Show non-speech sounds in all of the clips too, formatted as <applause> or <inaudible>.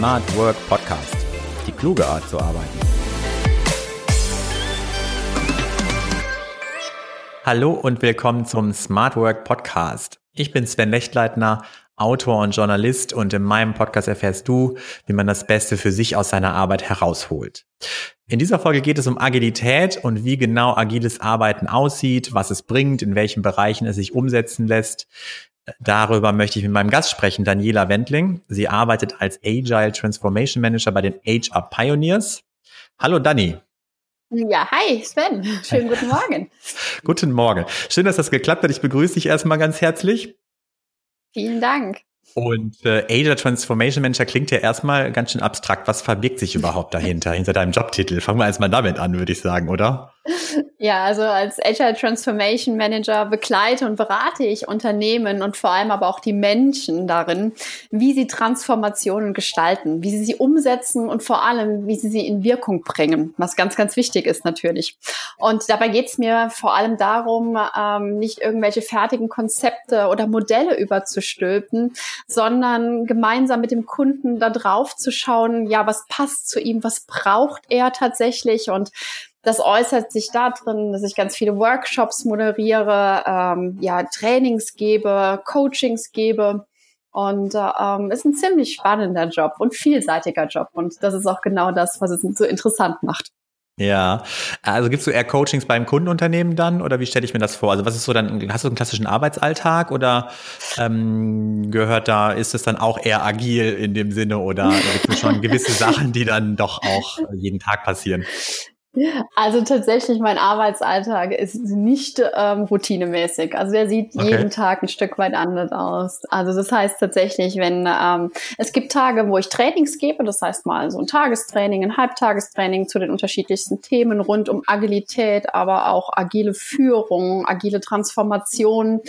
Smart Work Podcast. Die kluge Art zu arbeiten. Hallo und willkommen zum Smart Work Podcast. Ich bin Sven Lechtleitner, Autor und Journalist und in meinem Podcast erfährst du, wie man das Beste für sich aus seiner Arbeit herausholt. In dieser Folge geht es um Agilität und wie genau agiles Arbeiten aussieht, was es bringt, in welchen Bereichen es sich umsetzen lässt. Darüber möchte ich mit meinem Gast sprechen, Daniela Wendling. Sie arbeitet als Agile Transformation Manager bei den HR Pioneers. Hallo Dani. Ja, hi Sven. Schönen guten Morgen. <laughs> guten Morgen. Schön, dass das geklappt hat. Ich begrüße dich erstmal ganz herzlich. Vielen Dank. Und äh, Agile Transformation Manager klingt ja erstmal ganz schön abstrakt. Was verbirgt sich überhaupt dahinter, hinter deinem Jobtitel? Fangen wir erstmal damit an, würde ich sagen, oder? Ja, also als Agile Transformation Manager begleite und berate ich Unternehmen und vor allem aber auch die Menschen darin, wie sie Transformationen gestalten, wie sie sie umsetzen und vor allem, wie sie sie in Wirkung bringen, was ganz, ganz wichtig ist natürlich. Und dabei geht es mir vor allem darum, ähm, nicht irgendwelche fertigen Konzepte oder Modelle überzustülpen, sondern gemeinsam mit dem Kunden da drauf zu schauen, ja, was passt zu ihm, was braucht er tatsächlich und das äußert sich darin, dass ich ganz viele Workshops moderiere, ähm, ja, Trainings gebe, Coachings gebe. Und äh, ähm, ist ein ziemlich spannender Job und vielseitiger Job. Und das ist auch genau das, was es so interessant macht. Ja, also gibst du eher Coachings beim Kundenunternehmen dann oder wie stelle ich mir das vor? Also was ist so dann, hast du einen klassischen Arbeitsalltag oder ähm, gehört da, ist es dann auch eher agil in dem Sinne oder gibt es schon gewisse Sachen, die dann doch auch jeden Tag passieren? Also tatsächlich, mein Arbeitsalltag ist nicht ähm, routinemäßig. Also der sieht okay. jeden Tag ein Stück weit anders aus. Also das heißt tatsächlich, wenn ähm, es gibt Tage, wo ich Trainings gebe, das heißt mal so ein Tagestraining, ein Halbtagestraining zu den unterschiedlichsten Themen rund um Agilität, aber auch agile Führung, agile Transformation.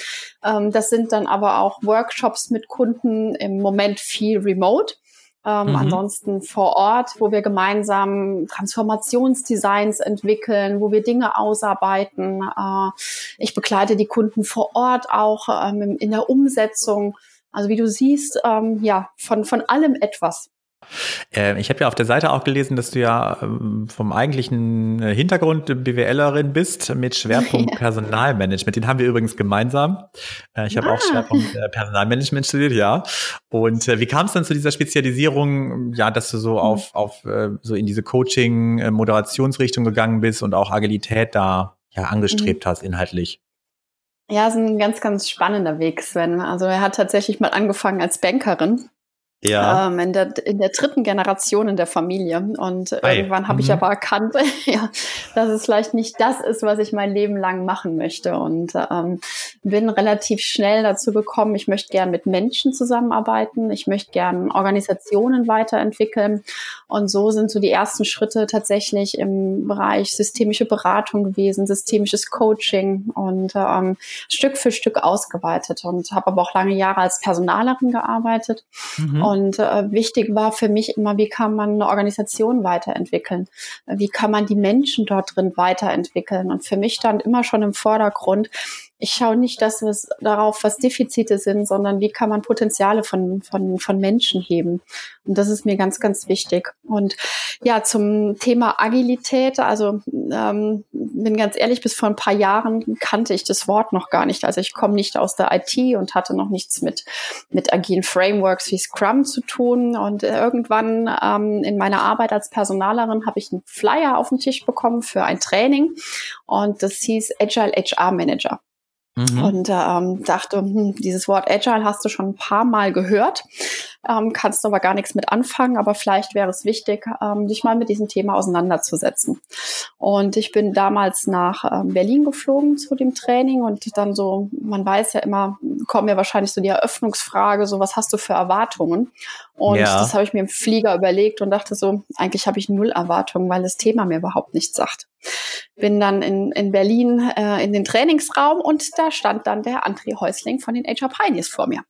Ähm, das sind dann aber auch Workshops mit Kunden im Moment viel remote. Ähm, mhm. Ansonsten vor Ort, wo wir gemeinsam Transformationsdesigns entwickeln, wo wir Dinge ausarbeiten. Äh, ich begleite die Kunden vor Ort auch ähm, in der Umsetzung. Also wie du siehst, ähm, ja, von, von allem etwas. Äh, ich habe ja auf der Seite auch gelesen, dass du ja ähm, vom eigentlichen äh, Hintergrund BWLerin bist mit Schwerpunkt <laughs> Personalmanagement. Den haben wir übrigens gemeinsam. Äh, ich habe ah. auch Schwerpunkt Personalmanagement studiert, ja. Und wie kam es dann zu dieser Spezialisierung, ja, dass du so mhm. auf, auf so in diese Coaching-Moderationsrichtung gegangen bist und auch Agilität da ja angestrebt mhm. hast inhaltlich? Ja, ist ein ganz, ganz spannender Weg, Sven. Also er hat tatsächlich mal angefangen als Bankerin ja. Ähm, in, der, in der dritten Generation in der Familie. Und Ei. irgendwann habe mhm. ich aber erkannt, <laughs> ja, dass es vielleicht nicht das ist, was ich mein Leben lang machen möchte. Und ähm, bin relativ schnell dazu gekommen, ich möchte gern mit Menschen zusammenarbeiten, ich möchte gern Organisationen weiterentwickeln. Und so sind so die ersten Schritte tatsächlich im Bereich systemische Beratung gewesen, systemisches Coaching und ähm, Stück für Stück ausgeweitet. Und habe aber auch lange Jahre als Personalerin gearbeitet. Mhm. Und äh, wichtig war für mich immer, wie kann man eine Organisation weiterentwickeln? Wie kann man die Menschen dort drin weiterentwickeln? Und für mich stand immer schon im Vordergrund, ich schaue nicht dass es darauf, was Defizite sind, sondern wie kann man Potenziale von, von, von Menschen heben. Und das ist mir ganz, ganz wichtig. Und ja, zum Thema Agilität, also ähm, bin ganz ehrlich, bis vor ein paar Jahren kannte ich das Wort noch gar nicht. Also ich komme nicht aus der IT und hatte noch nichts mit, mit agilen Frameworks wie Scrum zu tun. Und irgendwann ähm, in meiner Arbeit als Personalerin habe ich einen Flyer auf den Tisch bekommen für ein Training. Und das hieß Agile HR Manager. Mhm. Und ähm, dachte, hm, dieses Wort Agile hast du schon ein paar Mal gehört, ähm, kannst aber gar nichts mit anfangen, aber vielleicht wäre es wichtig, ähm, dich mal mit diesem Thema auseinanderzusetzen. Und ich bin damals nach ähm, Berlin geflogen zu dem Training und dann so, man weiß ja immer, kommt mir wahrscheinlich so die Eröffnungsfrage, so was hast du für Erwartungen? Und ja. das habe ich mir im Flieger überlegt und dachte so, eigentlich habe ich null Erwartungen, weil das Thema mir überhaupt nichts sagt. Bin dann in, in Berlin äh, in den Trainingsraum und da stand dann der André Häusling von den HR Pioneers vor mir.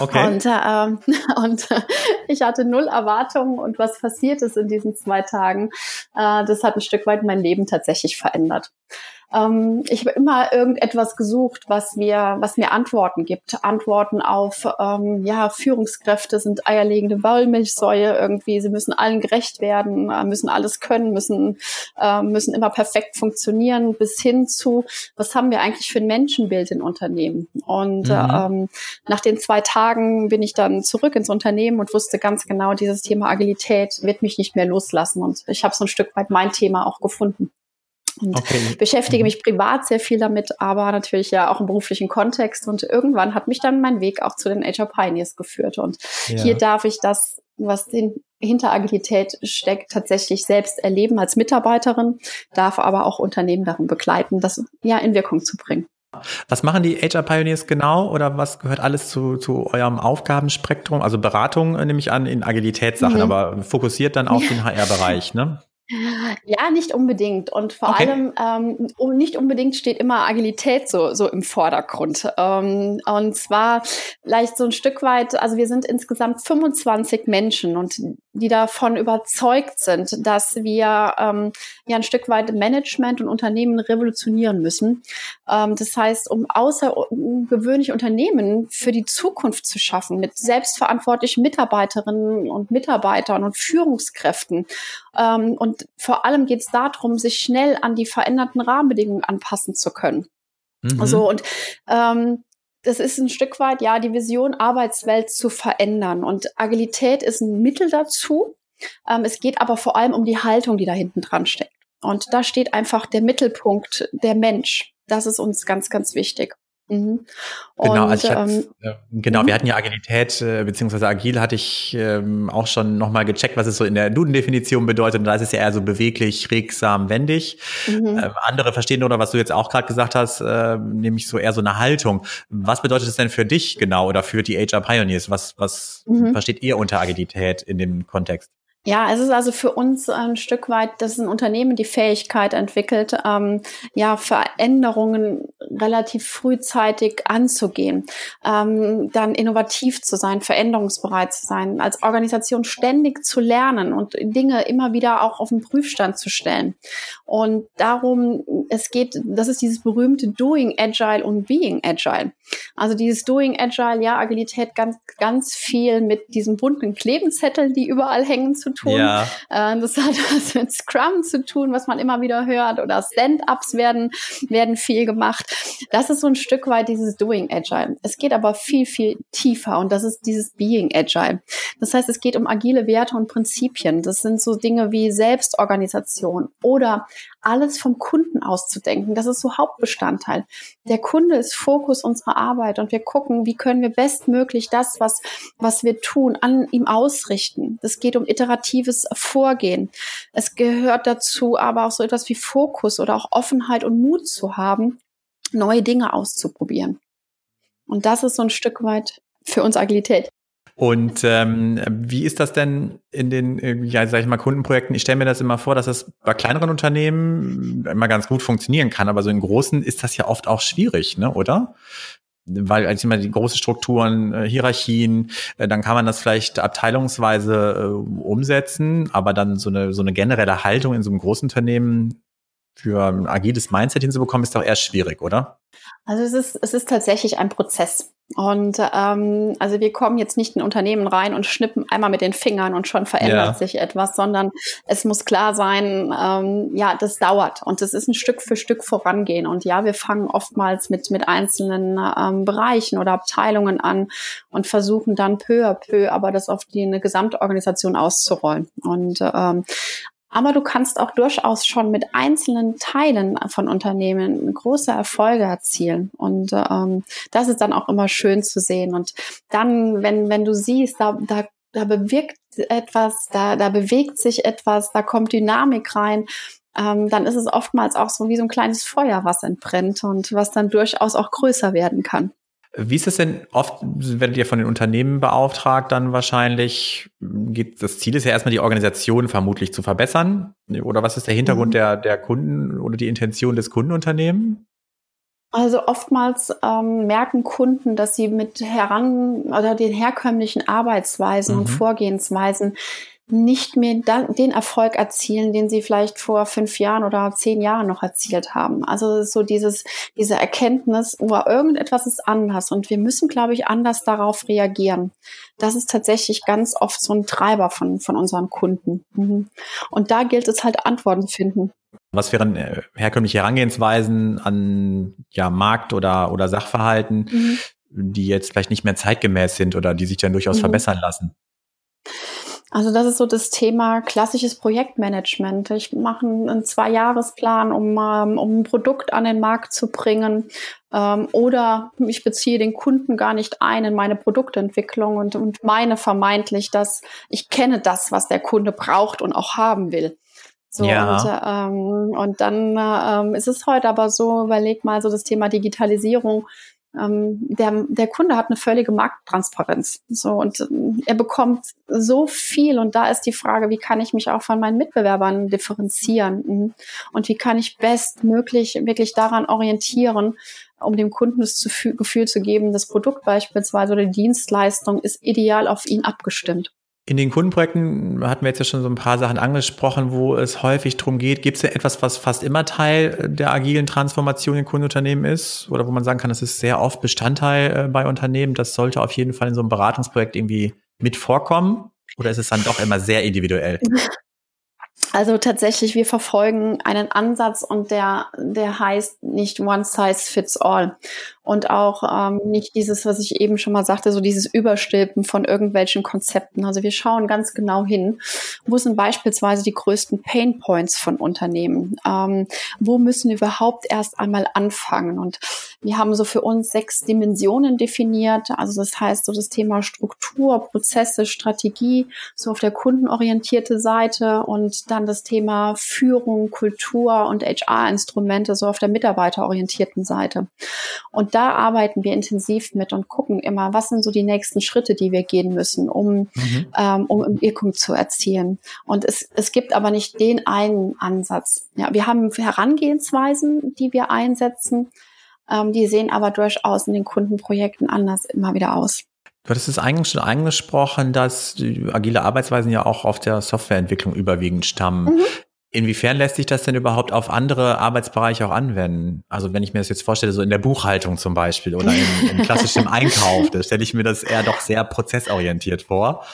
Okay. Und, ähm, <laughs> und äh, ich hatte null Erwartungen und was passiert ist in diesen zwei Tagen, äh, das hat ein Stück weit mein Leben tatsächlich verändert. Ähm, ich habe immer irgendetwas gesucht, was mir, was mir Antworten gibt. Antworten auf, ähm, ja, Führungskräfte sind eierlegende Wollmilchsäue irgendwie. Sie müssen allen gerecht werden, äh, müssen alles können, müssen, äh, müssen immer perfekt funktionieren, bis hin zu, was haben wir eigentlich für ein Menschenbild in Unternehmen? Und mhm. ähm, nach den zwei Tagen bin ich dann zurück ins Unternehmen und wusste ganz genau, dieses Thema Agilität wird mich nicht mehr loslassen. Und ich habe so ein Stück weit mein Thema auch gefunden. Und okay. beschäftige mhm. mich privat sehr viel damit, aber natürlich ja auch im beruflichen Kontext. Und irgendwann hat mich dann mein Weg auch zu den HR Pioneers geführt. Und ja. hier darf ich das, was den, hinter Agilität steckt, tatsächlich selbst erleben als Mitarbeiterin, darf aber auch Unternehmen darin begleiten, das ja in Wirkung zu bringen. Was machen die HR Pioneers genau oder was gehört alles zu, zu eurem Aufgabenspektrum? Also Beratung nehme ich an in Agilitätssachen, mhm. aber fokussiert dann auf ja. den HR-Bereich, ne? Ja, nicht unbedingt. Und vor okay. allem ähm, nicht unbedingt steht immer Agilität so, so im Vordergrund. Ähm, und zwar vielleicht so ein Stück weit, also wir sind insgesamt 25 Menschen und die davon überzeugt sind, dass wir ähm, ja ein Stück weit Management und Unternehmen revolutionieren müssen. Ähm, das heißt, um außergewöhnliche Unternehmen für die Zukunft zu schaffen, mit selbstverantwortlichen Mitarbeiterinnen und Mitarbeitern und Führungskräften. Ähm, und vor allem geht es darum, sich schnell an die veränderten Rahmenbedingungen anpassen zu können. Mhm. So und ähm, das ist ein Stück weit, ja, die Vision, Arbeitswelt zu verändern. Und Agilität ist ein Mittel dazu. Ähm, es geht aber vor allem um die Haltung, die da hinten dran steckt. Und da steht einfach der Mittelpunkt, der Mensch. Das ist uns ganz, ganz wichtig. Mhm. Genau, also ich hatte, ähm, äh, genau, mhm. wir hatten ja Agilität, äh, beziehungsweise agil hatte ich ähm, auch schon nochmal gecheckt, was es so in der Duden-Definition bedeutet. Und da ist es ja eher so beweglich, regsam, wendig. Mhm. Ähm, andere verstehen oder was du jetzt auch gerade gesagt hast, äh, nämlich so eher so eine Haltung. Was bedeutet es denn für dich genau oder für die HR Pioneers? Was, was mhm. versteht ihr unter Agilität in dem Kontext? Ja, es ist also für uns ein Stück weit, dass ein Unternehmen die Fähigkeit entwickelt, ähm, ja, Veränderungen relativ frühzeitig anzugehen, ähm, dann innovativ zu sein, veränderungsbereit zu sein, als Organisation ständig zu lernen und Dinge immer wieder auch auf den Prüfstand zu stellen. Und darum, es geht, das ist dieses berühmte Doing Agile und Being Agile. Also dieses Doing Agile, ja, Agilität ganz, ganz viel mit diesen bunten Klebenzetteln, die überall hängen zu tun. Ja. Äh, das hat <laughs> was mit Scrum zu tun, was man immer wieder hört, oder Stand-ups werden, werden viel gemacht. Das ist so ein Stück weit dieses Doing Agile. Es geht aber viel, viel tiefer und das ist dieses Being Agile. Das heißt, es geht um agile Werte und Prinzipien. Das sind so Dinge wie Selbstorganisation oder alles vom Kunden auszudenken. Das ist so Hauptbestandteil. Der Kunde ist Fokus unserer Arbeit und wir gucken, wie können wir bestmöglich das, was, was wir tun, an ihm ausrichten. Es geht um iteratives Vorgehen. Es gehört dazu aber auch so etwas wie Fokus oder auch Offenheit und Mut zu haben, neue Dinge auszuprobieren. Und das ist so ein Stück weit für uns Agilität. Und ähm, wie ist das denn in den, äh, ja, sag ich mal, Kundenprojekten? Ich stelle mir das immer vor, dass das bei kleineren Unternehmen immer ganz gut funktionieren kann, aber so in großen ist das ja oft auch schwierig, ne, oder? Weil als immer die große Strukturen, äh, Hierarchien, äh, dann kann man das vielleicht abteilungsweise äh, umsetzen, aber dann so eine so eine generelle Haltung in so einem großen Unternehmen für ein agiles Mindset hinzubekommen, ist doch eher schwierig, oder? Also es ist, es ist tatsächlich ein Prozess. Und ähm, also wir kommen jetzt nicht in Unternehmen rein und schnippen einmal mit den Fingern und schon verändert ja. sich etwas, sondern es muss klar sein, ähm, ja, das dauert und es ist ein Stück für Stück vorangehen. Und ja, wir fangen oftmals mit, mit einzelnen ähm, Bereichen oder Abteilungen an und versuchen dann peu à peu aber das auf die eine Gesamtorganisation auszurollen. Und ähm, aber du kannst auch durchaus schon mit einzelnen Teilen von Unternehmen große Erfolge erzielen. Und ähm, das ist dann auch immer schön zu sehen. Und dann, wenn, wenn du siehst, da, da, da bewirkt etwas, da, da bewegt sich etwas, da kommt Dynamik rein, ähm, dann ist es oftmals auch so wie so ein kleines Feuer, was entbrennt und was dann durchaus auch größer werden kann. Wie ist es denn oft, werdet ihr von den Unternehmen beauftragt, dann wahrscheinlich, geht, das Ziel ist ja erstmal die Organisation vermutlich zu verbessern? Oder was ist der Hintergrund mhm. der, der Kunden oder die Intention des Kundenunternehmens? Also oftmals ähm, merken Kunden, dass sie mit heran oder den herkömmlichen Arbeitsweisen mhm. und Vorgehensweisen nicht mehr den Erfolg erzielen, den sie vielleicht vor fünf Jahren oder zehn Jahren noch erzielt haben. Also so dieses, diese Erkenntnis, oh, irgendetwas ist anders und wir müssen, glaube ich, anders darauf reagieren. Das ist tatsächlich ganz oft so ein Treiber von, von unseren Kunden. Mhm. Und da gilt es halt Antworten zu finden. Was wären äh, herkömmliche Herangehensweisen an ja, Markt oder, oder Sachverhalten, mhm. die jetzt vielleicht nicht mehr zeitgemäß sind oder die sich dann durchaus mhm. verbessern lassen? Also das ist so das Thema klassisches Projektmanagement. Ich mache einen Zwei-Jahres-Plan, um, um ein Produkt an den Markt zu bringen. Ähm, oder ich beziehe den Kunden gar nicht ein in meine Produktentwicklung und, und meine vermeintlich, dass ich kenne das, was der Kunde braucht und auch haben will. So, ja. und, ähm, und dann ähm, ist es heute aber so, überleg mal so das Thema Digitalisierung der, der Kunde hat eine völlige Markttransparenz. So, und ähm, er bekommt so viel. Und da ist die Frage, wie kann ich mich auch von meinen Mitbewerbern differenzieren? Mhm. Und wie kann ich bestmöglich wirklich daran orientieren, um dem Kunden das Gefühl zu geben, das Produkt beispielsweise oder die Dienstleistung ist ideal auf ihn abgestimmt. In den Kundenprojekten hatten wir jetzt ja schon so ein paar Sachen angesprochen, wo es häufig darum geht, gibt es ja etwas, was fast immer Teil der agilen Transformation in Kundenunternehmen ist oder wo man sagen kann, das ist sehr oft Bestandteil äh, bei Unternehmen. Das sollte auf jeden Fall in so einem Beratungsprojekt irgendwie mit vorkommen oder ist es dann doch immer sehr individuell? <laughs> Also tatsächlich, wir verfolgen einen Ansatz und der, der heißt nicht One Size Fits All und auch ähm, nicht dieses, was ich eben schon mal sagte, so dieses Überstülpen von irgendwelchen Konzepten. Also wir schauen ganz genau hin, wo sind beispielsweise die größten Pain Points von Unternehmen? Ähm, wo müssen wir überhaupt erst einmal anfangen? Und wir haben so für uns sechs Dimensionen definiert. Also das heißt so das Thema Struktur, Prozesse, Strategie, so auf der kundenorientierte Seite und dann das Thema Führung, Kultur und HR-Instrumente so auf der mitarbeiterorientierten Seite. Und da arbeiten wir intensiv mit und gucken immer, was sind so die nächsten Schritte, die wir gehen müssen, um, mhm. ähm, um Wirkung zu erzielen. Und es, es gibt aber nicht den einen Ansatz. Ja, wir haben Herangehensweisen, die wir einsetzen. Ähm, die sehen aber durchaus in den Kundenprojekten anders immer wieder aus. Du hattest es eigentlich schon angesprochen, dass agile Arbeitsweisen ja auch auf der Softwareentwicklung überwiegend stammen. Mhm. Inwiefern lässt sich das denn überhaupt auf andere Arbeitsbereiche auch anwenden? Also wenn ich mir das jetzt vorstelle, so in der Buchhaltung zum Beispiel oder im, im <laughs> klassischen Einkauf, da stelle ich mir das eher doch sehr prozessorientiert vor.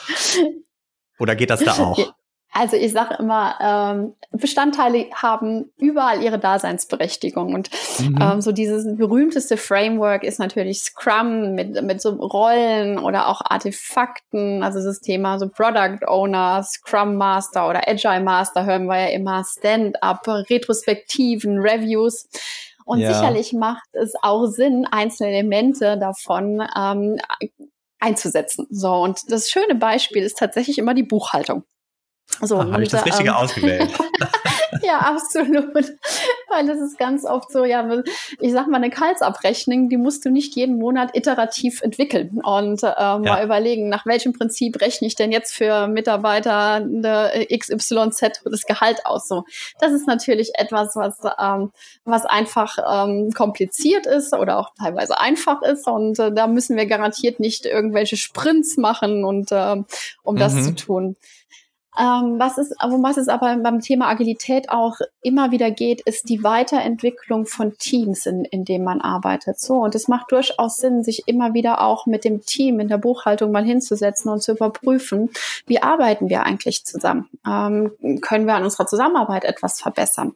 Oder geht das da auch? Also ich sage immer, ähm, Bestandteile haben überall ihre Daseinsberechtigung. Und mhm. ähm, so dieses berühmteste Framework ist natürlich Scrum mit, mit so Rollen oder auch Artefakten. Also das Thema so Product Owner, Scrum Master oder Agile Master hören wir ja immer, Stand-up, Retrospektiven, Reviews. Und ja. sicherlich macht es auch Sinn, einzelne Elemente davon ähm, einzusetzen. So, und das schöne Beispiel ist tatsächlich immer die Buchhaltung. So, ah, habe ich das Richtige ähm, ausgewählt? <laughs> ja, absolut. Weil das ist ganz oft so, ja, ich sag mal, eine Kaltsabrechnung, die musst du nicht jeden Monat iterativ entwickeln und äh, ja. mal überlegen, nach welchem Prinzip rechne ich denn jetzt für Mitarbeiter eine XYZ das Gehalt aus. So, das ist natürlich etwas, was, ähm, was einfach ähm, kompliziert ist oder auch teilweise einfach ist. Und äh, da müssen wir garantiert nicht irgendwelche Sprints machen und äh, um das mhm. zu tun. Ähm, was ist, um was es aber beim Thema Agilität auch immer wieder geht, ist die Weiterentwicklung von Teams, in, in dem man arbeitet. So, und es macht durchaus Sinn, sich immer wieder auch mit dem Team in der Buchhaltung mal hinzusetzen und zu überprüfen, wie arbeiten wir eigentlich zusammen? Ähm, können wir an unserer Zusammenarbeit etwas verbessern?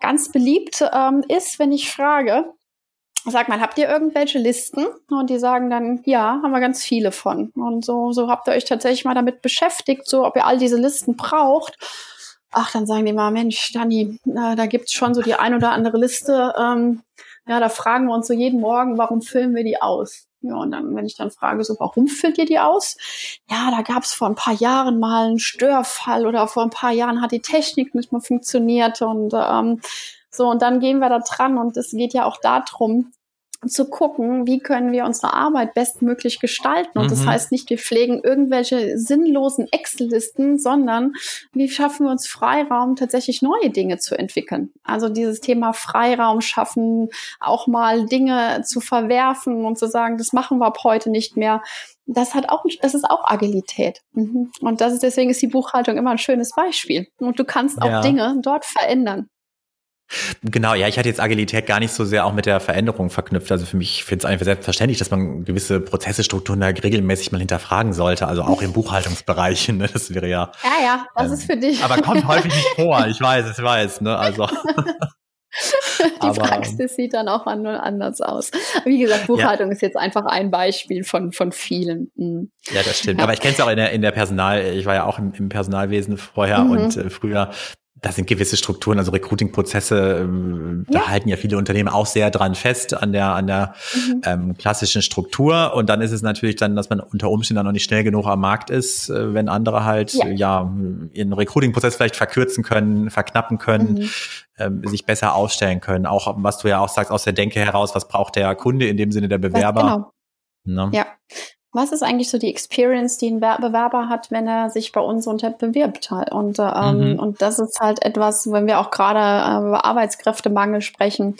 Ganz beliebt ähm, ist, wenn ich frage, sag mal, habt ihr irgendwelche Listen? Und die sagen dann, ja, haben wir ganz viele von. Und so, so habt ihr euch tatsächlich mal damit beschäftigt, so ob ihr all diese Listen braucht. Ach, dann sagen die mal, Mensch, Dani, na, da gibt's schon so die ein oder andere Liste. Ähm, ja, da fragen wir uns so jeden Morgen, warum füllen wir die aus? Ja, und dann, wenn ich dann frage, so, warum füllt ihr die aus? Ja, da gab's vor ein paar Jahren mal einen Störfall oder vor ein paar Jahren hat die Technik nicht mehr funktioniert und ähm, so, und dann gehen wir da dran und es geht ja auch darum, zu gucken, wie können wir unsere Arbeit bestmöglich gestalten. Und mhm. das heißt nicht, wir pflegen irgendwelche sinnlosen Excel-Listen, sondern wie schaffen wir uns Freiraum, tatsächlich neue Dinge zu entwickeln. Also dieses Thema Freiraum schaffen, auch mal Dinge zu verwerfen und zu sagen, das machen wir ab heute nicht mehr. Das hat auch, das ist auch Agilität. Mhm. Und das ist, deswegen ist die Buchhaltung immer ein schönes Beispiel. Und du kannst auch ja. Dinge dort verändern. Genau, ja, ich hatte jetzt Agilität gar nicht so sehr auch mit der Veränderung verknüpft. Also für mich finde es einfach selbstverständlich, dass man gewisse Prozesse, Strukturen da regelmäßig mal hinterfragen sollte. Also auch im Buchhaltungsbereich. <laughs> Ne? Das wäre ja. Ja, ja, das ähm, ist für dich. Aber kommt häufig nicht vor. <laughs> Ich weiß, ich weiß. Ne? Also. <laughs> Die aber, Praxis sieht dann auch anders aus. Wie gesagt, Buchhaltung ja. ist jetzt einfach ein Beispiel von, von vielen. Mhm. Ja, das stimmt. Aber ich kenne es auch in der, in der Personal, ich war ja auch im, im Personalwesen vorher mhm. und äh, früher da sind gewisse Strukturen, also Recruiting-Prozesse, ähm, ja. da halten ja viele Unternehmen auch sehr dran fest an der an der mhm. ähm, klassischen Struktur. Und dann ist es natürlich dann, dass man unter Umständen dann noch nicht schnell genug am Markt ist, äh, wenn andere halt ja, ja ihren Recruiting-Prozess vielleicht verkürzen können, verknappen können, mhm. ähm, sich besser aufstellen können. Auch was du ja auch sagst aus der Denke heraus, was braucht der Kunde in dem Sinne der Bewerber? Genau. Ne? Ja, was ist eigentlich so die Experience, die ein Bewerber hat, wenn er sich bei uns unter bewirbt? Und, ähm, mhm. und das ist halt etwas, wenn wir auch gerade äh, über Arbeitskräftemangel sprechen,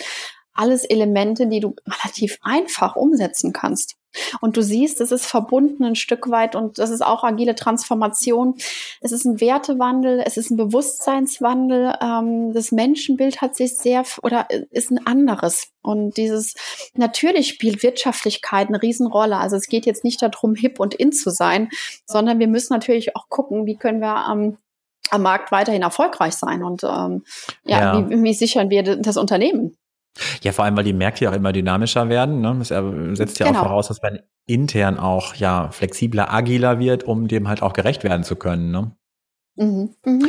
alles Elemente, die du relativ einfach umsetzen kannst. Und du siehst, es ist verbunden ein Stück weit und das ist auch agile Transformation. Es ist ein Wertewandel, es ist ein Bewusstseinswandel. Ähm, das Menschenbild hat sich sehr oder ist ein anderes. Und dieses natürlich spielt Wirtschaftlichkeit eine Riesenrolle. Also es geht jetzt nicht darum, hip und in zu sein, sondern wir müssen natürlich auch gucken, wie können wir ähm, am Markt weiterhin erfolgreich sein und ähm, ja, ja. Wie, wie sichern wir das Unternehmen? Ja, vor allem, weil die Märkte ja auch immer dynamischer werden. Ne? Das setzt ja genau. auch voraus, dass man intern auch ja flexibler, agiler wird, um dem halt auch gerecht werden zu können. Ne? Mhm. Mhm.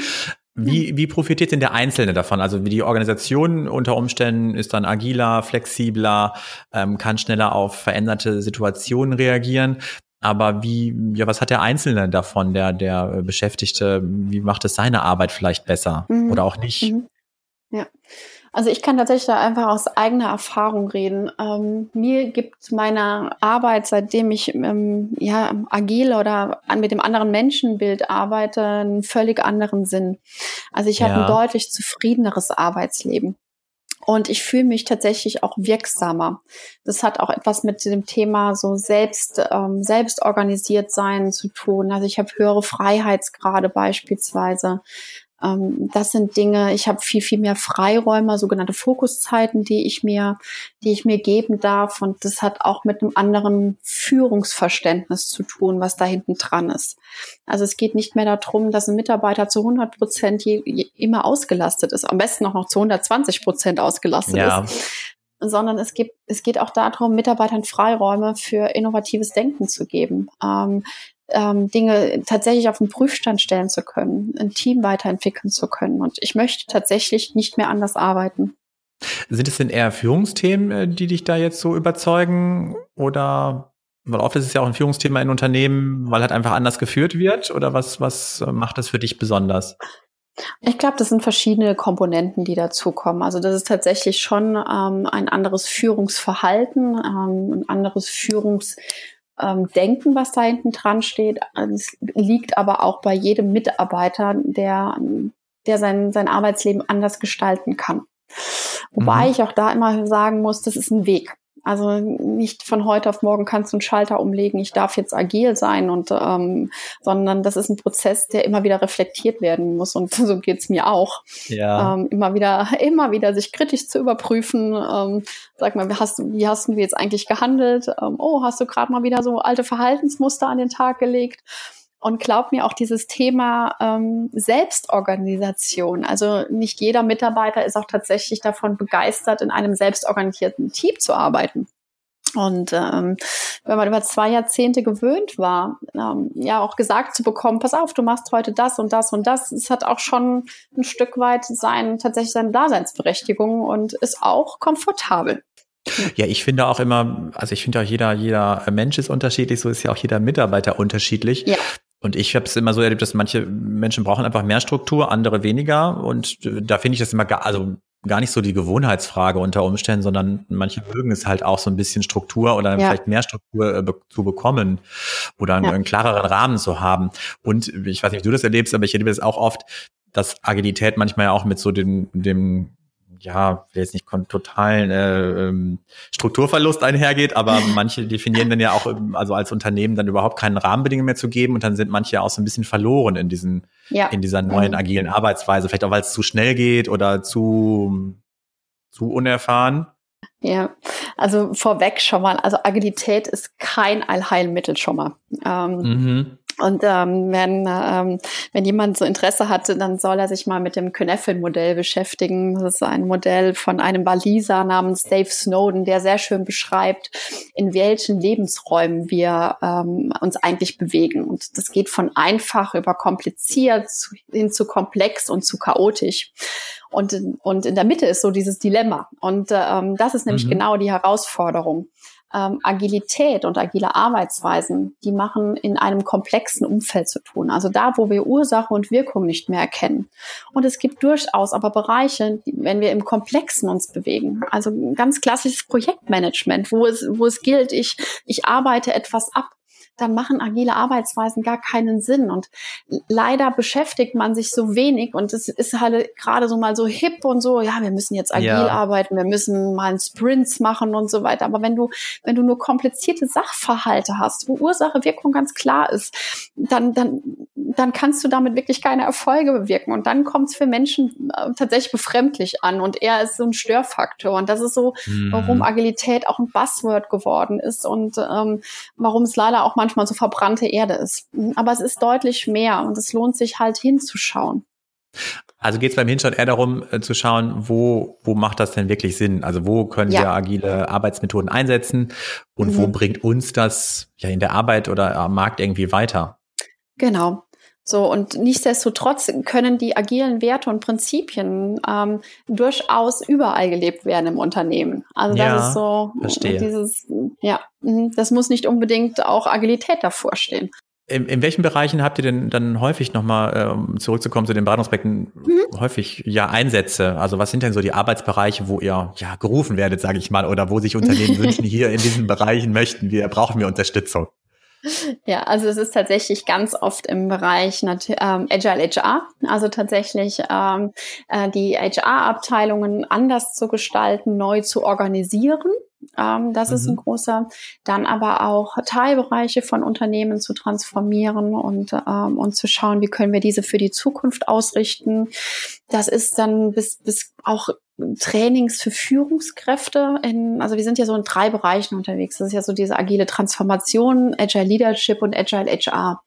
Wie, wie profitiert denn der Einzelne davon? Also wie die Organisation unter Umständen ist dann agiler, flexibler, ähm, kann schneller auf veränderte Situationen reagieren. Aber wie, ja, was hat der Einzelne davon, der, der Beschäftigte? Wie macht es seine Arbeit vielleicht besser mhm. oder auch nicht? Mhm. Ja. Also ich kann tatsächlich da einfach aus eigener Erfahrung reden. Ähm, mir gibt meine Arbeit, seitdem ich ähm, ja agil oder an, mit dem anderen Menschenbild arbeite, einen völlig anderen Sinn. Also ich ja. habe ein deutlich zufriedeneres Arbeitsleben. Und ich fühle mich tatsächlich auch wirksamer. Das hat auch etwas mit dem Thema so selbst, ähm, selbst organisiert sein zu tun. Also ich habe höhere Freiheitsgrade beispielsweise. Ähm, das sind Dinge, ich habe viel, viel mehr Freiräume, sogenannte Fokuszeiten, die ich mir, die ich mir geben darf. Und das hat auch mit einem anderen Führungsverständnis zu tun, was da hinten dran ist. Also es geht nicht mehr darum, dass ein Mitarbeiter zu 100 Prozent immer ausgelastet ist, am besten auch noch zu 120 Prozent ausgelastet ja. ist sondern es gibt, es geht auch darum, Mitarbeitern Freiräume für innovatives Denken zu geben, ähm, ähm, Dinge tatsächlich auf den Prüfstand stellen zu können, ein Team weiterentwickeln zu können. Und ich möchte tatsächlich nicht mehr anders arbeiten. Sind es denn eher Führungsthemen, äh, die dich da jetzt so überzeugen? Oder weil oft ist es ja auch ein Führungsthema in Unternehmen, weil halt einfach anders geführt wird? Oder was, was äh, macht das für dich besonders? Ich glaube, das sind verschiedene Komponenten, die dazukommen. Also das ist tatsächlich schon ähm, ein anderes Führungsverhalten, ähm, ein anderes Führungs ähm, denken, was da hinten dran steht. Es liegt aber auch bei jedem Mitarbeiter, der, der sein, sein Arbeitsleben anders gestalten kann. Wobei mhm. ich auch da immer sagen muss, das ist ein Weg. Also nicht von heute auf morgen kannst du einen Schalter umlegen, ich darf jetzt agil sein und ähm, sondern das ist ein Prozess, der immer wieder reflektiert werden muss und <laughs> so geht's mir auch. Ja. Ähm, immer wieder, immer wieder sich kritisch zu überprüfen. Ähm, sag mal, wie hast du, wie hast du jetzt eigentlich gehandelt? Ähm, oh, hast du gerade mal wieder so alte Verhaltensmuster an den Tag gelegt? Und glaub mir auch dieses Thema ähm, Selbstorganisation. Also nicht jeder Mitarbeiter ist auch tatsächlich davon begeistert, in einem selbstorganisierten Team zu arbeiten. Und ähm, wenn man über zwei Jahrzehnte gewöhnt war, ähm, ja auch gesagt zu bekommen, pass auf, du machst heute das und das und das, es hat auch schon ein Stück weit sein, tatsächlich seine Daseinsberechtigung und ist auch komfortabel. Ja, ich finde auch immer, also ich finde auch jeder, jeder Mensch ist unterschiedlich, so ist ja auch jeder Mitarbeiter unterschiedlich. Ja. Und ich habe es immer so erlebt, dass manche Menschen brauchen einfach mehr Struktur, andere weniger. Und da finde ich das immer, also gar nicht so die Gewohnheitsfrage unter Umständen, sondern manche mögen es halt auch so ein bisschen Struktur oder ja. vielleicht mehr Struktur äh, be zu bekommen oder einen, ja. einen, klareren Rahmen zu haben. Und ich weiß nicht, wie du das erlebst, aber ich erlebe es auch oft, dass Agilität manchmal auch mit so dem, dem ja, jetzt nicht totalen äh, ähm, Strukturverlust einhergeht, aber <laughs> manche definieren dann ja auch, ähm, also als Unternehmen dann überhaupt keine Rahmenbedingungen mehr zu geben und dann sind manche auch so ein bisschen verloren in diesen, ja. in dieser neuen mhm. agilen Arbeitsweise, vielleicht auch weil es zu schnell geht oder zu, zu unerfahren. Ja, also vorweg schon mal, also Agilität ist kein Allheilmittel schon mal. Ähm, mhm. Und ähm, wenn, ähm, wenn jemand so Interesse hatte, dann soll er sich mal mit dem Kneffel-Modell beschäftigen. Das ist ein Modell von einem Waliser namens Dave Snowden, der sehr schön beschreibt, in welchen Lebensräumen wir ähm, uns eigentlich bewegen. Und das geht von einfach über kompliziert hin zu komplex und zu chaotisch. Und, und in der Mitte ist so dieses Dilemma. Und ähm, das ist nämlich mhm. genau die Herausforderung ähm, Agilität und agile Arbeitsweisen, die machen in einem komplexen Umfeld zu tun. Also da, wo wir Ursache und Wirkung nicht mehr erkennen. Und es gibt durchaus aber Bereiche, die, wenn wir im Komplexen uns bewegen, also ganz klassisches Projektmanagement, wo es, wo es gilt, ich, ich arbeite etwas ab dann machen agile Arbeitsweisen gar keinen Sinn. Und leider beschäftigt man sich so wenig und es ist halt gerade so mal so hip und so, ja, wir müssen jetzt agil ja. arbeiten, wir müssen mal einen Sprints machen und so weiter. Aber wenn du, wenn du nur komplizierte Sachverhalte hast, wo Ursache, Wirkung ganz klar ist, dann, dann, dann kannst du damit wirklich keine Erfolge bewirken. Und dann kommt es für Menschen äh, tatsächlich befremdlich an und er ist so ein Störfaktor. Und das ist so, mhm. warum Agilität auch ein Buzzword geworden ist und ähm, warum es leider auch manchmal so verbrannte Erde ist. Aber es ist deutlich mehr und es lohnt sich halt hinzuschauen. Also geht es beim Hinschauen eher darum äh, zu schauen, wo, wo macht das denn wirklich Sinn? Also wo können ja. wir agile Arbeitsmethoden einsetzen und mhm. wo bringt uns das ja in der Arbeit oder am Markt irgendwie weiter? Genau. So, und nichtsdestotrotz können die agilen Werte und Prinzipien ähm, durchaus überall gelebt werden im Unternehmen. Also ja, das ist so verstehe. dieses, ja, mhm, das muss nicht unbedingt auch Agilität davor stehen. In, in welchen Bereichen habt ihr denn dann häufig nochmal, um zurückzukommen zu den Beratungsprojekten, mhm. häufig ja Einsätze? Also was sind denn so die Arbeitsbereiche, wo ihr ja gerufen werdet, sage ich mal, oder wo sich Unternehmen <laughs> wünschen, hier in diesen Bereichen möchten wir, brauchen wir Unterstützung? Ja, also es ist tatsächlich ganz oft im Bereich ähm, Agile HR, also tatsächlich ähm, äh, die HR-Abteilungen anders zu gestalten, neu zu organisieren. Ähm, das mhm. ist ein mhm. großer. Dann aber auch Teilbereiche von Unternehmen zu transformieren und, ähm, und zu schauen, wie können wir diese für die Zukunft ausrichten. Das ist dann bis, bis auch Trainings für Führungskräfte. In, also wir sind ja so in drei Bereichen unterwegs. Das ist ja so diese agile Transformation, Agile Leadership und Agile HR.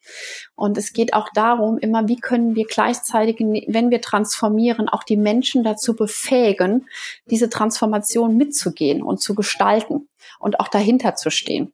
Und es geht auch darum, immer, wie können wir gleichzeitig, wenn wir transformieren, auch die Menschen dazu befähigen, diese Transformation mitzugehen und zu gestalten und auch dahinter zu stehen.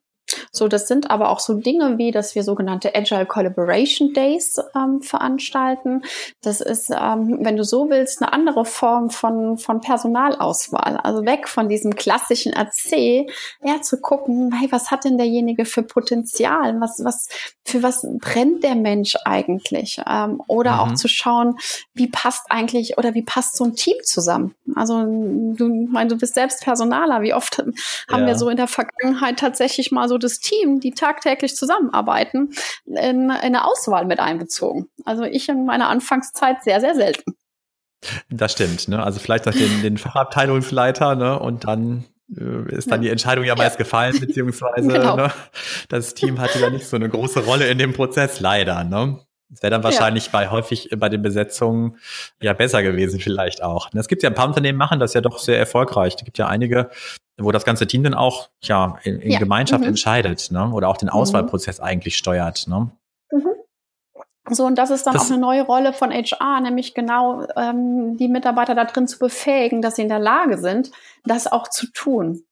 So, das sind aber auch so Dinge wie, dass wir sogenannte Agile Collaboration Days ähm, veranstalten. Das ist, ähm, wenn du so willst, eine andere Form von, von Personalauswahl. Also weg von diesem klassischen RC, eher zu gucken, hey, was hat denn derjenige für Potenzial? Was, was, für was brennt der Mensch eigentlich? Ähm, oder mhm. auch zu schauen, wie passt eigentlich oder wie passt so ein Team zusammen? Also, du, mein, du bist selbst Personaler. Wie oft haben ja. wir so in der Vergangenheit tatsächlich mal so das Team, die tagtäglich zusammenarbeiten, in, in eine Auswahl mit einbezogen. Also ich in meiner Anfangszeit sehr, sehr selten. Das stimmt, ne? Also vielleicht auch den, den Fachabteilungsleiter, ne? Und dann äh, ist dann ja. die Entscheidung ja meist gefallen, beziehungsweise <laughs> genau. ne? das Team hatte ja nicht so eine große Rolle in dem Prozess, leider, ne? Das wäre dann wahrscheinlich ja. bei häufig bei den Besetzungen ja besser gewesen, vielleicht auch. Es gibt ja ein paar Unternehmen, machen das ja doch sehr erfolgreich. Es gibt ja einige, wo das ganze Team dann auch ja in, in ja. Gemeinschaft mhm. entscheidet, ne? Oder auch den mhm. Auswahlprozess mhm. eigentlich steuert, ne? Mhm. So, und das ist dann das, auch eine neue Rolle von HR, nämlich genau ähm, die Mitarbeiter da drin zu befähigen, dass sie in der Lage sind, das auch zu tun.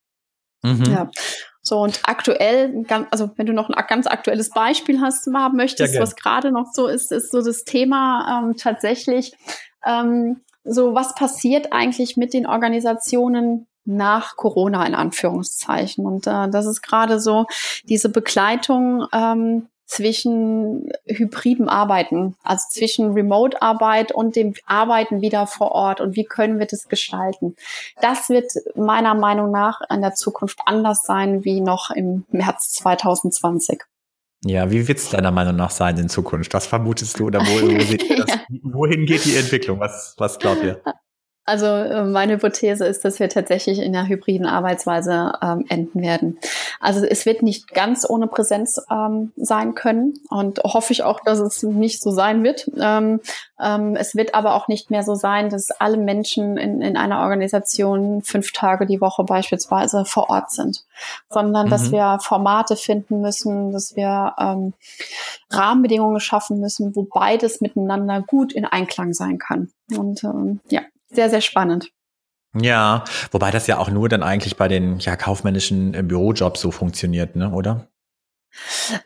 Mhm. Ja. So, und aktuell, also wenn du noch ein ganz aktuelles Beispiel hast, haben möchtest, ja, was gerade noch so ist, ist so das Thema ähm, tatsächlich, ähm, so was passiert eigentlich mit den Organisationen nach Corona in Anführungszeichen. Und äh, das ist gerade so diese Begleitung ähm, zwischen hybriden Arbeiten, also zwischen Remote-Arbeit und dem Arbeiten wieder vor Ort und wie können wir das gestalten. Das wird meiner Meinung nach in der Zukunft anders sein wie noch im März 2020. Ja, wie wird es deiner Meinung nach sein in Zukunft? Was vermutest du oder wo, wo <laughs> das, wohin geht die Entwicklung? Was, was glaubt ihr? Also äh, meine Hypothese ist, dass wir tatsächlich in der hybriden Arbeitsweise ähm, enden werden. Also es wird nicht ganz ohne Präsenz ähm, sein können und hoffe ich auch, dass es nicht so sein wird. Ähm, ähm, es wird aber auch nicht mehr so sein, dass alle Menschen in, in einer Organisation fünf Tage die Woche beispielsweise vor Ort sind, sondern mhm. dass wir Formate finden müssen, dass wir ähm, Rahmenbedingungen schaffen müssen, wo beides miteinander gut in Einklang sein kann. Und ähm, ja, sehr, sehr spannend. Ja, wobei das ja auch nur dann eigentlich bei den ja, kaufmännischen äh, Bürojobs so funktioniert, ne, oder?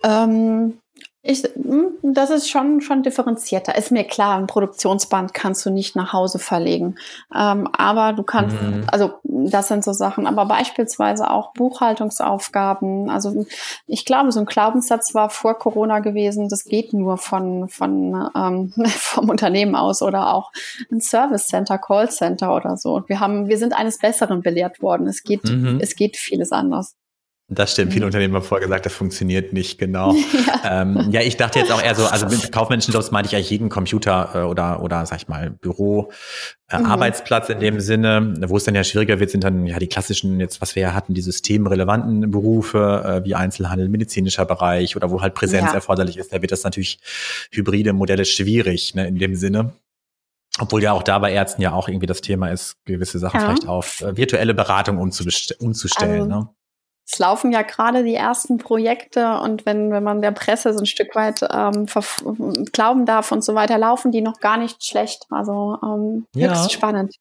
Ähm, ich, hm, das ist schon, schon differenzierter. Ist mir klar, ein Produktionsband kannst du nicht nach Hause verlegen. Ähm, aber du kannst, mhm. also das sind so Sachen, aber beispielsweise auch Buchhaltungsaufgaben. Also ich glaube, so ein Glaubenssatz war vor Corona gewesen, das geht nur von, von ähm, <laughs> vom Unternehmen aus oder auch ein Service Center, Call Center oder so. Wir haben, wir sind eines Besseren belehrt worden. Es geht, mhm. es geht vieles anders. Das stimmt. Viele mhm. Unternehmen haben vorher gesagt, das funktioniert nicht genau. <laughs> Ja. Ähm, ja, ich dachte jetzt auch eher so, also mit kaufmännischen Jobs meinte ich eigentlich jeden Computer äh, oder oder sag ich mal Büro, äh, mhm. Arbeitsplatz in dem Sinne. Wo es dann ja schwieriger wird, sind dann ja die klassischen jetzt, was wir ja hatten, die systemrelevanten Berufe äh, wie Einzelhandel, medizinischer Bereich oder wo halt Präsenz ja. erforderlich ist. Da wird das natürlich hybride Modelle schwierig ne, in dem Sinne. Obwohl ja auch da bei Ärzten ja auch irgendwie das Thema ist, gewisse Sachen ja. vielleicht auf äh, virtuelle Beratung umzustellen. Also, ne? Es laufen ja gerade die ersten Projekte und wenn, wenn man der Presse so ein Stück weit ähm, glauben darf und so weiter, laufen die noch gar nicht schlecht. Also ähm, ja. höchst spannend.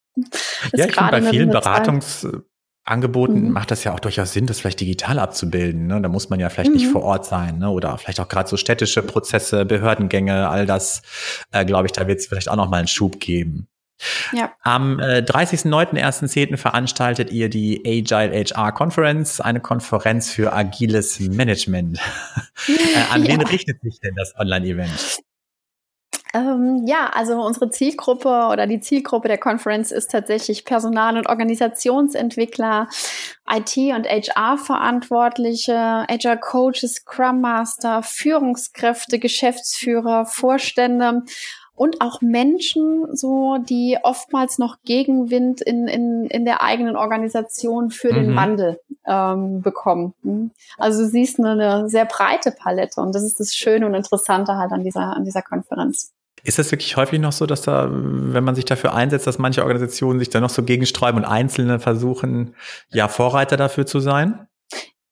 Ja, ich finde bei vielen Beratungsangeboten mhm. macht das ja auch durchaus Sinn, das vielleicht digital abzubilden. Ne? Da muss man ja vielleicht mhm. nicht vor Ort sein, ne? Oder vielleicht auch gerade so städtische Prozesse, Behördengänge, all das, äh, glaube ich, da wird es vielleicht auch noch mal einen Schub geben. Ja. Am äh, 30.09.1.10. veranstaltet ihr die Agile HR Conference, eine Konferenz für agiles Management. <laughs> äh, an wen richtet sich denn das Online-Event? Ähm, ja, also unsere Zielgruppe oder die Zielgruppe der Conference ist tatsächlich Personal- und Organisationsentwickler, IT- und HR-Verantwortliche, HR-Coaches, Scrum Master, Führungskräfte, Geschäftsführer, Vorstände und auch Menschen, so die oftmals noch Gegenwind in, in, in der eigenen Organisation für mhm. den Wandel ähm, bekommen. Hm? Also du siehst eine, eine sehr breite Palette und das ist das Schöne und Interessante halt an dieser, an dieser Konferenz. Ist das wirklich häufig noch so, dass da, wenn man sich dafür einsetzt, dass manche Organisationen sich da noch so gegensträuben und Einzelne versuchen, ja, Vorreiter dafür zu sein?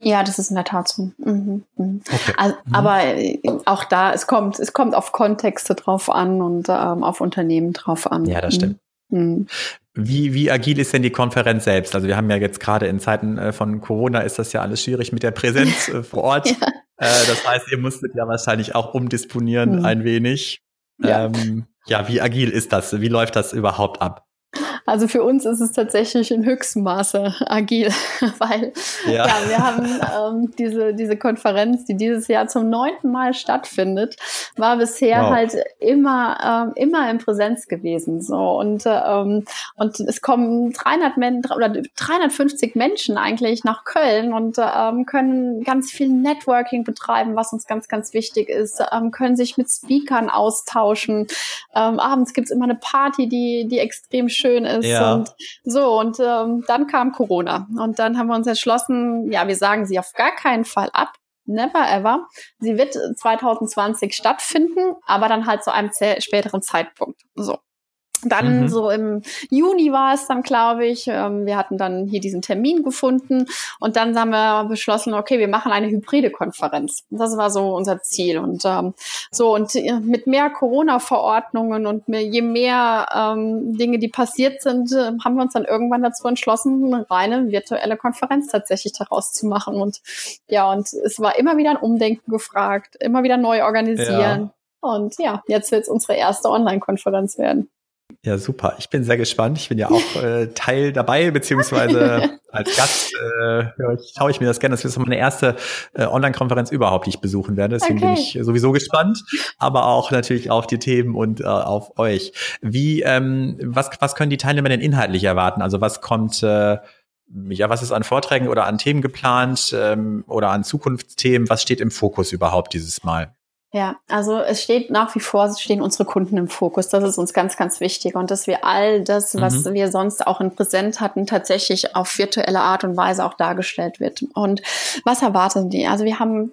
Ja, das ist in der Tat so. Mhm. Mhm. Okay. Also, mhm. Aber äh, auch da, es kommt, es kommt auf Kontexte drauf an und ähm, auf Unternehmen drauf an. Ja, das stimmt. Mhm. mhm. Wie, wie agil ist denn die Konferenz selbst? Also wir haben ja jetzt gerade in Zeiten äh, von Corona ist das ja alles schwierig mit der Präsenz <laughs> äh, vor Ort. ja. das heißt, ihr musstet ja wahrscheinlich auch umdisponieren mhm. ein wenig. Ja. Ähm, ja, wie agil ist das? Wie läuft das überhaupt ab? Also für uns ist es tatsächlich in höchstem Maße agil, <laughs> weil ja. ja wir haben ähm, diese, diese Konferenz, die dieses Jahr zum neunten Mal stattfindet, war bisher wow. halt immer, ähm, immer in Präsenz gewesen. So und, ähm, und es kommen 300 Men oder 350 Menschen eigentlich nach Köln und ähm, können ganz viel Networking betreiben, was uns ganz, ganz wichtig ist, ähm, können sich mit Speakern austauschen. Ähm, abends gibt's immer eine Party, die, die extrem schön ist. Ja. Und so, und ähm, dann kam Corona. Und dann haben wir uns entschlossen, ja, wir sagen sie auf gar keinen Fall ab. Never ever. Sie wird 2020 stattfinden, aber dann halt zu einem späteren Zeitpunkt. So. Dann mhm. so im Juni war es dann, glaube ich. Ähm, wir hatten dann hier diesen Termin gefunden und dann haben wir beschlossen, okay, wir machen eine hybride Konferenz. Das war so unser Ziel. Und ähm, so und äh, mit mehr Corona-Verordnungen und mehr, je mehr ähm, Dinge, die passiert sind, äh, haben wir uns dann irgendwann dazu entschlossen, eine reine virtuelle Konferenz tatsächlich daraus zu machen. Und ja, und es war immer wieder ein Umdenken gefragt, immer wieder neu organisieren. Ja. Und ja, jetzt wird es unsere erste Online-Konferenz werden. Ja, super. Ich bin sehr gespannt. Ich bin ja auch <laughs> äh, Teil dabei, beziehungsweise <laughs> als Gast äh, schaue ich mir das gerne. Das ist meine erste äh, Online-Konferenz überhaupt, die ich besuchen werde. Deswegen okay. bin ich sowieso gespannt, aber auch natürlich auf die Themen und äh, auf euch. Wie, ähm, was, was können die Teilnehmer denn inhaltlich erwarten? Also was kommt äh, ja, was ist an Vorträgen oder an Themen geplant ähm, oder an Zukunftsthemen? Was steht im Fokus überhaupt dieses Mal? Ja, also es steht nach wie vor, stehen unsere Kunden im Fokus. Das ist uns ganz, ganz wichtig. Und dass wir all das, was mhm. wir sonst auch in Präsent hatten, tatsächlich auf virtuelle Art und Weise auch dargestellt wird. Und was erwarten die? Also wir haben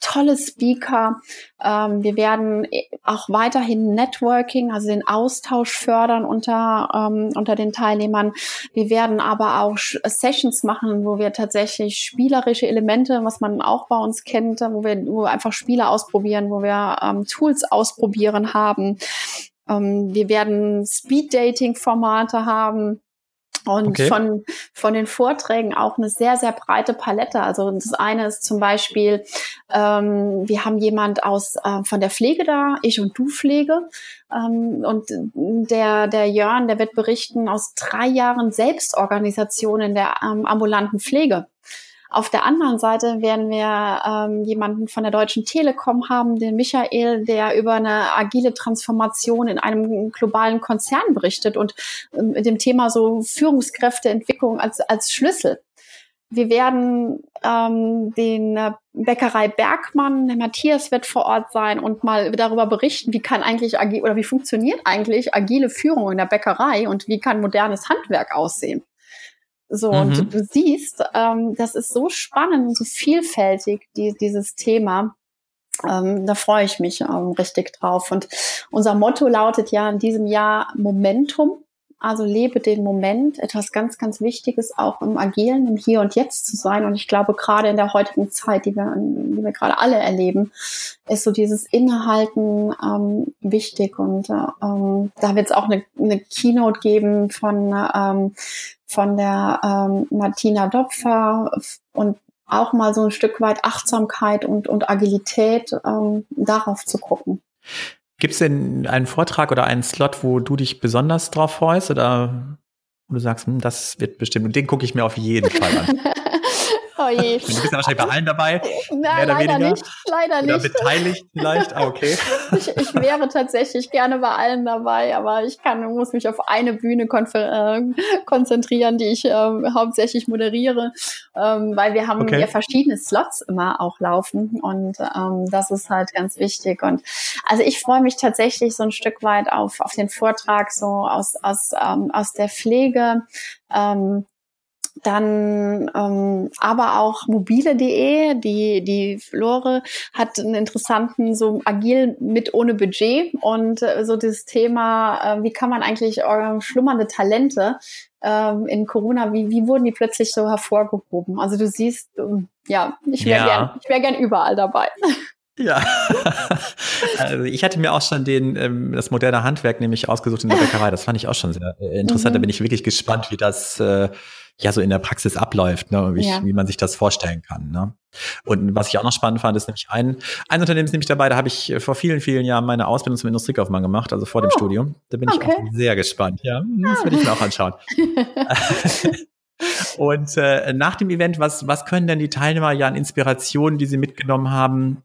tolle Speaker. Ähm, wir werden auch weiterhin Networking, also den Austausch fördern unter, ähm, unter den Teilnehmern. Wir werden aber auch Sessions machen, wo wir tatsächlich spielerische Elemente, was man auch bei uns kennt, wo wir, wo wir einfach Spiele ausprobieren, wo wir ähm, Tools ausprobieren haben. Ähm, wir werden Speed-Dating-Formate haben und okay. von, von den Vorträgen auch eine sehr, sehr breite Palette. Also das eine ist zum Beispiel, ähm, wir haben jemand aus äh, von der Pflege da, ich und du Pflege. Ähm, und der, der Jörn, der wird berichten aus drei Jahren Selbstorganisation in der ähm, ambulanten Pflege. Auf der anderen Seite werden wir ähm, jemanden von der Deutschen Telekom haben, den Michael, der über eine agile Transformation in einem globalen Konzern berichtet und ähm, mit dem Thema so Führungskräfteentwicklung als, als Schlüssel. Wir werden ähm, den äh, Bäckerei Bergmann, der Matthias wird vor Ort sein und mal darüber berichten, wie kann eigentlich agil oder wie funktioniert eigentlich agile Führung in der Bäckerei und wie kann modernes Handwerk aussehen. So, mhm. und du siehst, ähm, das ist so spannend und so vielfältig, die, dieses Thema. Ähm, da freue ich mich ähm, richtig drauf. Und unser Motto lautet ja in diesem Jahr Momentum. Also lebe den Moment, etwas ganz, ganz Wichtiges auch im Agilen, im Hier und Jetzt zu sein. Und ich glaube, gerade in der heutigen Zeit, die wir, die wir gerade alle erleben, ist so dieses Innehalten ähm, wichtig. Und äh, ähm, da wird es auch eine, eine Keynote geben von, ähm, von der ähm, Martina Dopfer und auch mal so ein Stück weit Achtsamkeit und, und Agilität ähm, darauf zu gucken. Gibt es denn einen Vortrag oder einen Slot, wo du dich besonders drauf freust oder wo du sagst, hm, das wird bestimmt, und den gucke ich mir auf jeden Fall an? <laughs> Oh je. Du bist ja wahrscheinlich bei allen dabei. Nein, leider weniger. nicht. Leider nicht. Oder beteiligt vielleicht. Ah, okay. <laughs> Ich, ich, wäre tatsächlich gerne bei allen dabei, aber ich kann, muss mich auf eine Bühne äh, konzentrieren, die ich äh, hauptsächlich moderiere, ähm, weil wir haben okay. ja verschiedene Slots immer auch laufen und ähm, das ist halt ganz wichtig. Und also ich freue mich tatsächlich so ein Stück weit auf, auf den Vortrag so aus, aus, ähm, aus der Pflege. Ähm, dann ähm, aber auch mobile.de, die die Flore hat einen interessanten so agil mit ohne Budget und äh, so das Thema, äh, wie kann man eigentlich äh, schlummernde Talente ähm, in Corona, wie, wie wurden die plötzlich so hervorgehoben? Also du siehst, ähm, ja, ich wäre ja. gern, ich wäre gern überall dabei. Ja, <laughs> also ich hatte mir auch schon den, ähm, das moderne Handwerk nämlich ausgesucht in der <laughs> Bäckerei. Das fand ich auch schon sehr äh, interessant. Mhm. Da bin ich wirklich gespannt, wie das äh, ja so in der Praxis abläuft, ne? wie, ja. wie man sich das vorstellen kann. Ne? Und was ich auch noch spannend fand, ist nämlich ein, ein Unternehmen ist nämlich dabei, da habe ich vor vielen, vielen Jahren meine Ausbildung zum Industriekaufmann gemacht, also vor oh. dem Studium. Da bin okay. ich auch sehr gespannt. Ja, das werde ich mir auch anschauen. <laughs> Und äh, nach dem Event, was, was können denn die Teilnehmer ja an Inspirationen, die sie mitgenommen haben,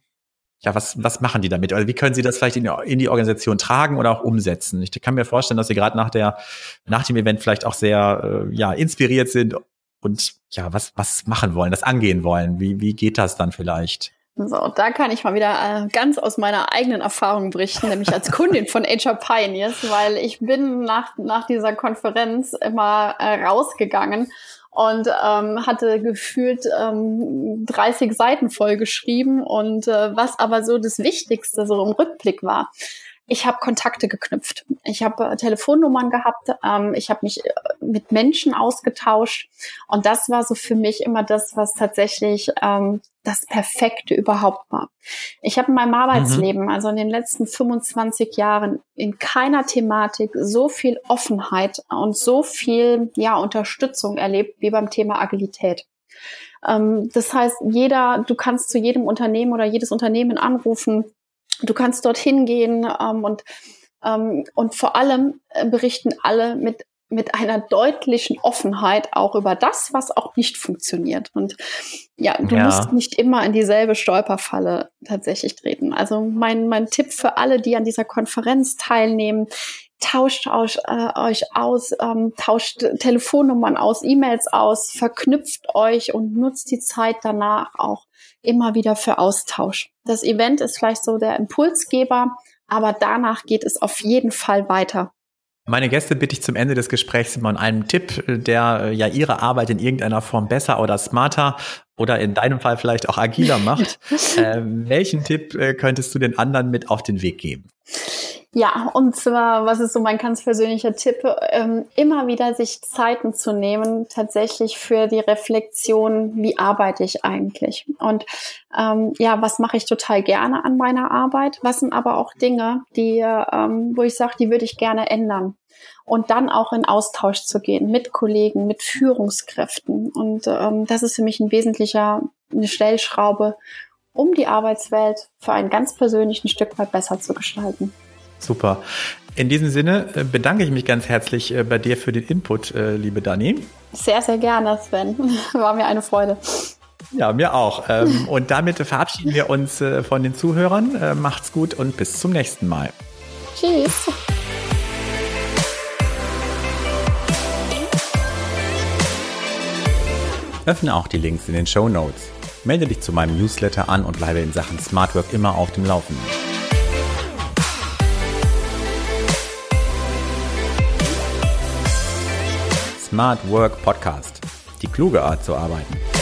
ja, was, was machen die damit? Oder wie können sie das vielleicht in, in die Organisation tragen oder auch umsetzen? Ich kann mir vorstellen, dass sie gerade nach der, nach dem Event vielleicht auch sehr, äh, ja, inspiriert sind und ja, was, was machen wollen, das angehen wollen. Wie, wie geht das dann vielleicht? So, da kann ich mal wieder äh, ganz aus meiner eigenen Erfahrung berichten, nämlich als Kundin von HR Pioneers, weil ich bin nach, nach dieser Konferenz immer äh, rausgegangen und ähm, hatte gefühlt ähm, 30 Seiten voll geschrieben und äh, was aber so das Wichtigste so im Rückblick war, ich habe Kontakte geknüpft. Ich habe äh, Telefonnummern gehabt. Ähm, ich habe mich äh, mit Menschen ausgetauscht. Und das war so für mich immer das, was tatsächlich ähm, das Perfekte überhaupt war. Ich habe in meinem Arbeitsleben, mhm. also in den letzten 25 Jahren, in keiner Thematik so viel Offenheit und so viel ja, Unterstützung erlebt wie beim Thema Agilität. Ähm, das heißt, jeder, du kannst zu jedem Unternehmen oder jedes Unternehmen anrufen, Du kannst dorthin gehen ähm, und Ähm, und vor allem äh, berichten alle mit mit einer deutlichen Offenheit auch über das, was auch nicht funktioniert. Und ja, du ja. musst nicht immer in dieselbe Stolperfalle tatsächlich treten. Also mein, mein Tipp für alle, die an dieser Konferenz teilnehmen, tauscht euch, äh, euch aus, ähm, tauscht Telefonnummern aus, E-Mails aus, verknüpft euch und nutzt die Zeit danach auch immer wieder für Austausch. Das Event ist vielleicht so der Impulsgeber, aber danach geht es auf jeden Fall weiter. Meine Gäste bitte ich zum Ende des Gesprächs immer an einem Tipp, der äh, ja ihre Arbeit in irgendeiner Form besser oder smarter oder in deinem Fall vielleicht auch agiler macht. <laughs> äh, welchen Tipp äh, könntest du den anderen mit auf den Weg geben? Ja, und zwar, was ist so mein ganz persönlicher Tipp, ähm, immer wieder sich Zeiten zu nehmen, tatsächlich für die Reflexion, wie arbeite ich eigentlich? Und ähm, ja, was mache ich total gerne an meiner Arbeit? Was sind aber auch Dinge, die, ähm, wo ich sage, die würde ich gerne ändern? Und dann auch in Austausch zu gehen mit Kollegen, mit Führungskräften. Und ähm, das ist für mich ein wesentlicher, eine Stellschraube, um die Arbeitswelt für einen ganz persönlichen Stück weit besser zu gestalten. Super. In diesem Sinne äh, bedanke ich mich ganz herzlich äh, bei dir für den Input, äh, liebe Dani. Sehr, sehr gerne, Sven. <laughs> War mir eine Freude. Ja, mir auch. Ähm, <laughs> und damit verabschieden wir uns von den Zuhörern. Macht's gut und bis zum nächsten Mal. Tschüss. Öffne auch die Links in den Show Notes. Melde dich zu meinem Newsletter an und bleibe in Sachen Smart Work immer auf dem Laufenden. Smart Work Podcast. Die kluge Art zu arbeiten.